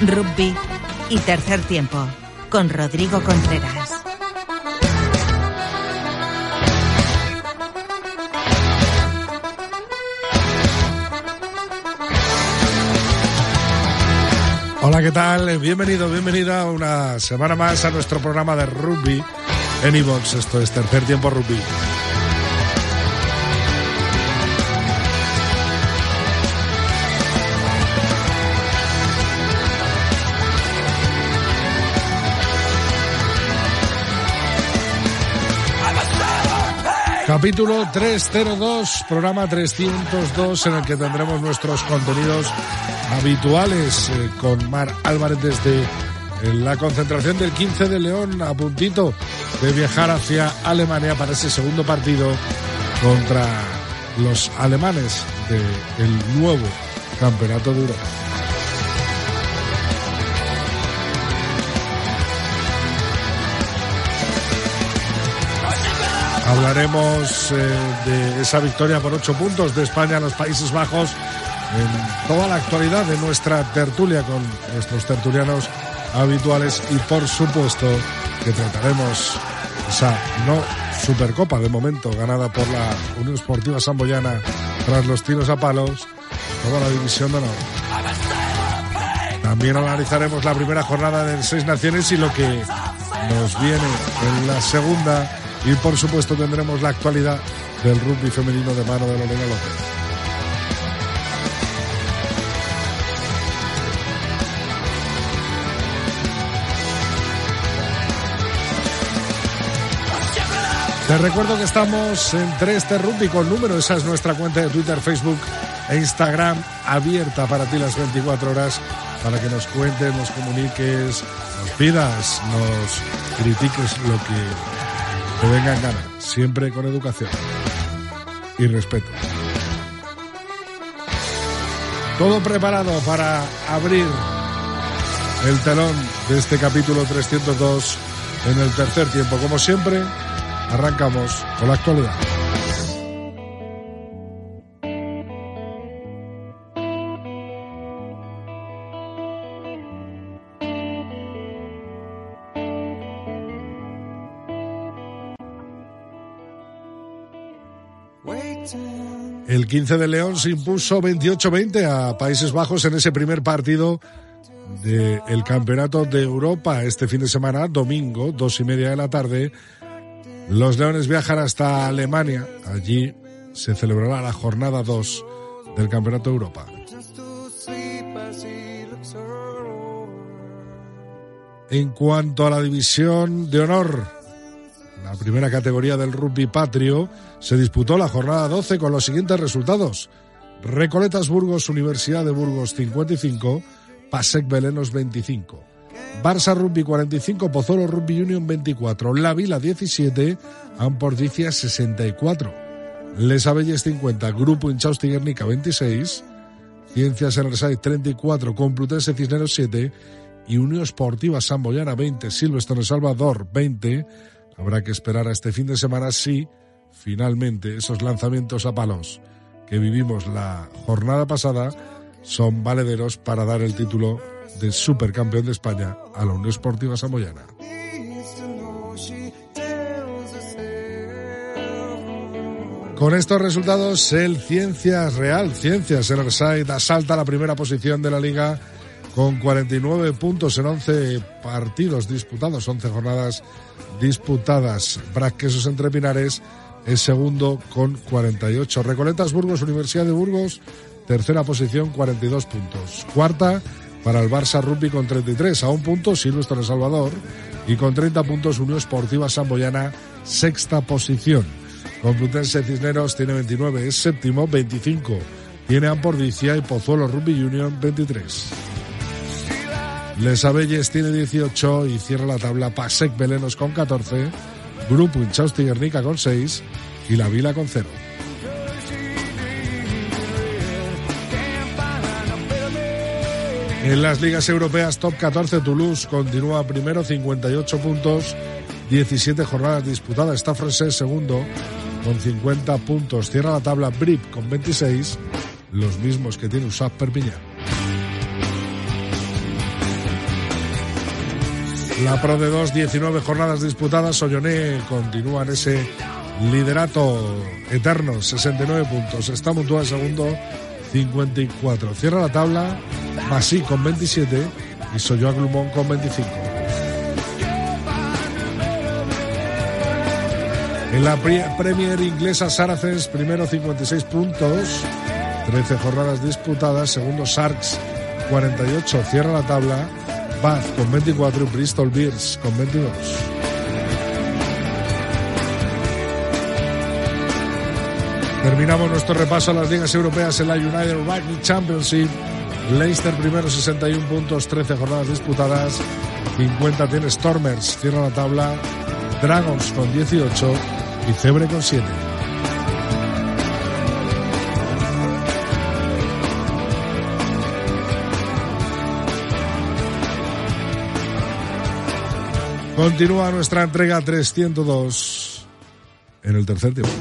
Rugby y tercer tiempo con Rodrigo Contreras. Hola, ¿qué tal? Bienvenido, bienvenida una semana más a nuestro programa de rugby en iVox. Esto es Tercer Tiempo Rugby. Capítulo 302, programa 302, en el que tendremos nuestros contenidos habituales eh, con Mar Álvarez desde eh, la concentración del 15 de León a puntito de viajar hacia Alemania para ese segundo partido contra los alemanes del nuevo Campeonato de Europa. Hablaremos eh, de esa victoria por ocho puntos de España a los Países Bajos en toda la actualidad de nuestra tertulia con nuestros tertulianos habituales y por supuesto que trataremos esa no Supercopa de momento ganada por la Unión Esportiva Samboyana tras los tiros a palos, toda la división de honor. También analizaremos la primera jornada de Seis Naciones y lo que nos viene en la segunda y por supuesto tendremos la actualidad del rugby femenino de mano de Lorena López. Te recuerdo que estamos en 3T Rugby con número, esa es nuestra cuenta de Twitter, Facebook e Instagram abierta para ti las 24 horas para que nos cuentes, nos comuniques, nos pidas, nos critiques lo que que vengan ganas, siempre con educación y respeto. Todo preparado para abrir el telón de este capítulo 302 en el tercer tiempo. Como siempre, arrancamos con la actualidad. El 15 de León se impuso 28-20 a Países Bajos en ese primer partido del Campeonato de Europa este fin de semana, domingo, dos y media de la tarde. Los Leones viajan hasta Alemania. Allí se celebrará la jornada 2 del Campeonato de Europa. En cuanto a la división de honor, la primera categoría del rugby patrio, se disputó la jornada 12 con los siguientes resultados. Recoletas Burgos, Universidad de Burgos 55, Pasec Belenos 25. Barça Rugby 45, Pozuelo Rugby Union 24, La Vila 17, Ampordicia 64. Les Abelles 50, Grupo Inchausti Guernica 26, Ciencias Enerside 34, Complutense Cisneros 7 y Unión Esportiva Samboyana 20, Silvestre Salvador 20, Habrá que esperar a este fin de semana si finalmente esos lanzamientos a palos que vivimos la jornada pasada son valederos para dar el título de supercampeón de España a la Unión Esportiva Samoyana. Con estos resultados, el Ciencias Real, Ciencias el Erside, asalta la primera posición de la liga con 49 puntos en 11 partidos disputados, 11 jornadas disputadas. Braquesos entre Pinares es segundo con 48. Recoletas Burgos, Universidad de Burgos, tercera posición, 42 puntos. Cuarta para el Barça Rugby con 33, a un punto Silvestre El Salvador y con 30 puntos Unión Esportiva Samboyana, sexta posición. Complutense Cisneros tiene 29, es séptimo, 25. Tiene Ampordicia y Pozuelo Rugby Union 23. Les Abelles tiene 18 y cierra la tabla Pasec Belenos con 14, Grupo Inchausti Guernica con 6 y La Vila con 0. En las ligas europeas top 14 Toulouse continúa primero 58 puntos, 17 jornadas disputadas. Está francés segundo con 50 puntos. Cierra la tabla Brip con 26, los mismos que tiene USAP Perpiñán. La Pro de 2, 19 jornadas disputadas. Solloné continúa en ese liderato eterno, 69 puntos. Está Mutua en segundo, 54. Cierra la tabla Masí con 27 y Soyoa Glumón con 25. En la Premier inglesa, Saracens, primero 56 puntos, 13 jornadas disputadas. Segundo, Sharks, 48. Cierra la tabla. Bath con 24 y Bristol Bears con 22. Terminamos nuestro repaso a las ligas europeas en la United Rugby Championship. Leicester primero 61 puntos, 13 jornadas disputadas, 50 tiene Stormers, cierra la tabla, Dragons con 18 y Cebre con 7. Continúa nuestra entrega 302 en el tercer tiempo.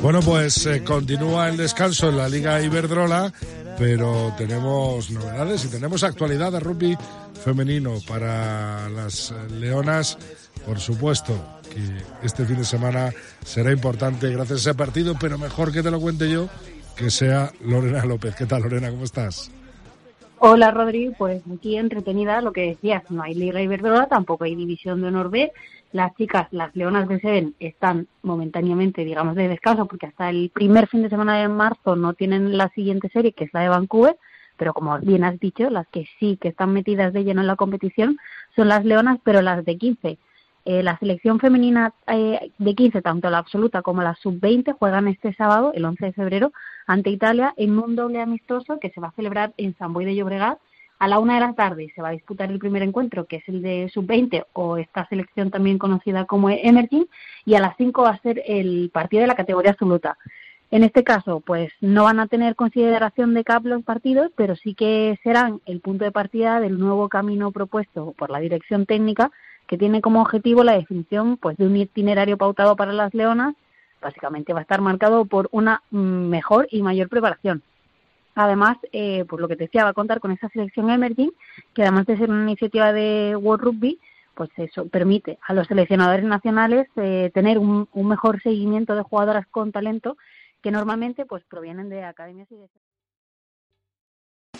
Bueno, pues eh, continúa el descanso en la Liga Iberdrola, pero tenemos novedades y tenemos actualidad de rugby femenino para las eh, leonas, por supuesto que este fin de semana será importante gracias a ese partido, pero mejor que te lo cuente yo que sea Lorena López. ¿Qué tal, Lorena? ¿Cómo estás? Hola, Rodri. Pues aquí entretenida lo que decías. No hay Liga Iberdrola, tampoco hay División de Honor B. Las chicas, las Leonas de Seven, están momentáneamente, digamos, de descanso porque hasta el primer fin de semana de marzo no tienen la siguiente serie, que es la de Vancouver. Pero como bien has dicho, las que sí que están metidas de lleno en la competición son las Leonas, pero las de 15 eh, la selección femenina eh, de 15, tanto la absoluta como la sub-20, juegan este sábado, el 11 de febrero, ante Italia en un doble amistoso que se va a celebrar en San Boy de Llobregat a la una de la tarde. Se va a disputar el primer encuentro, que es el de sub-20 o esta selección también conocida como Emerging, y a las 5 va a ser el partido de la categoría absoluta. En este caso, pues no van a tener consideración de CAP los partidos, pero sí que serán el punto de partida del nuevo camino propuesto por la dirección técnica que tiene como objetivo la definición pues de un itinerario pautado para las leonas, básicamente va a estar marcado por una mejor y mayor preparación. Además, eh, por lo que te decía, va a contar con esa selección emerging, que además de ser una iniciativa de World Rugby, pues eso permite a los seleccionadores nacionales eh, tener un, un, mejor seguimiento de jugadoras con talento que normalmente pues provienen de academias y de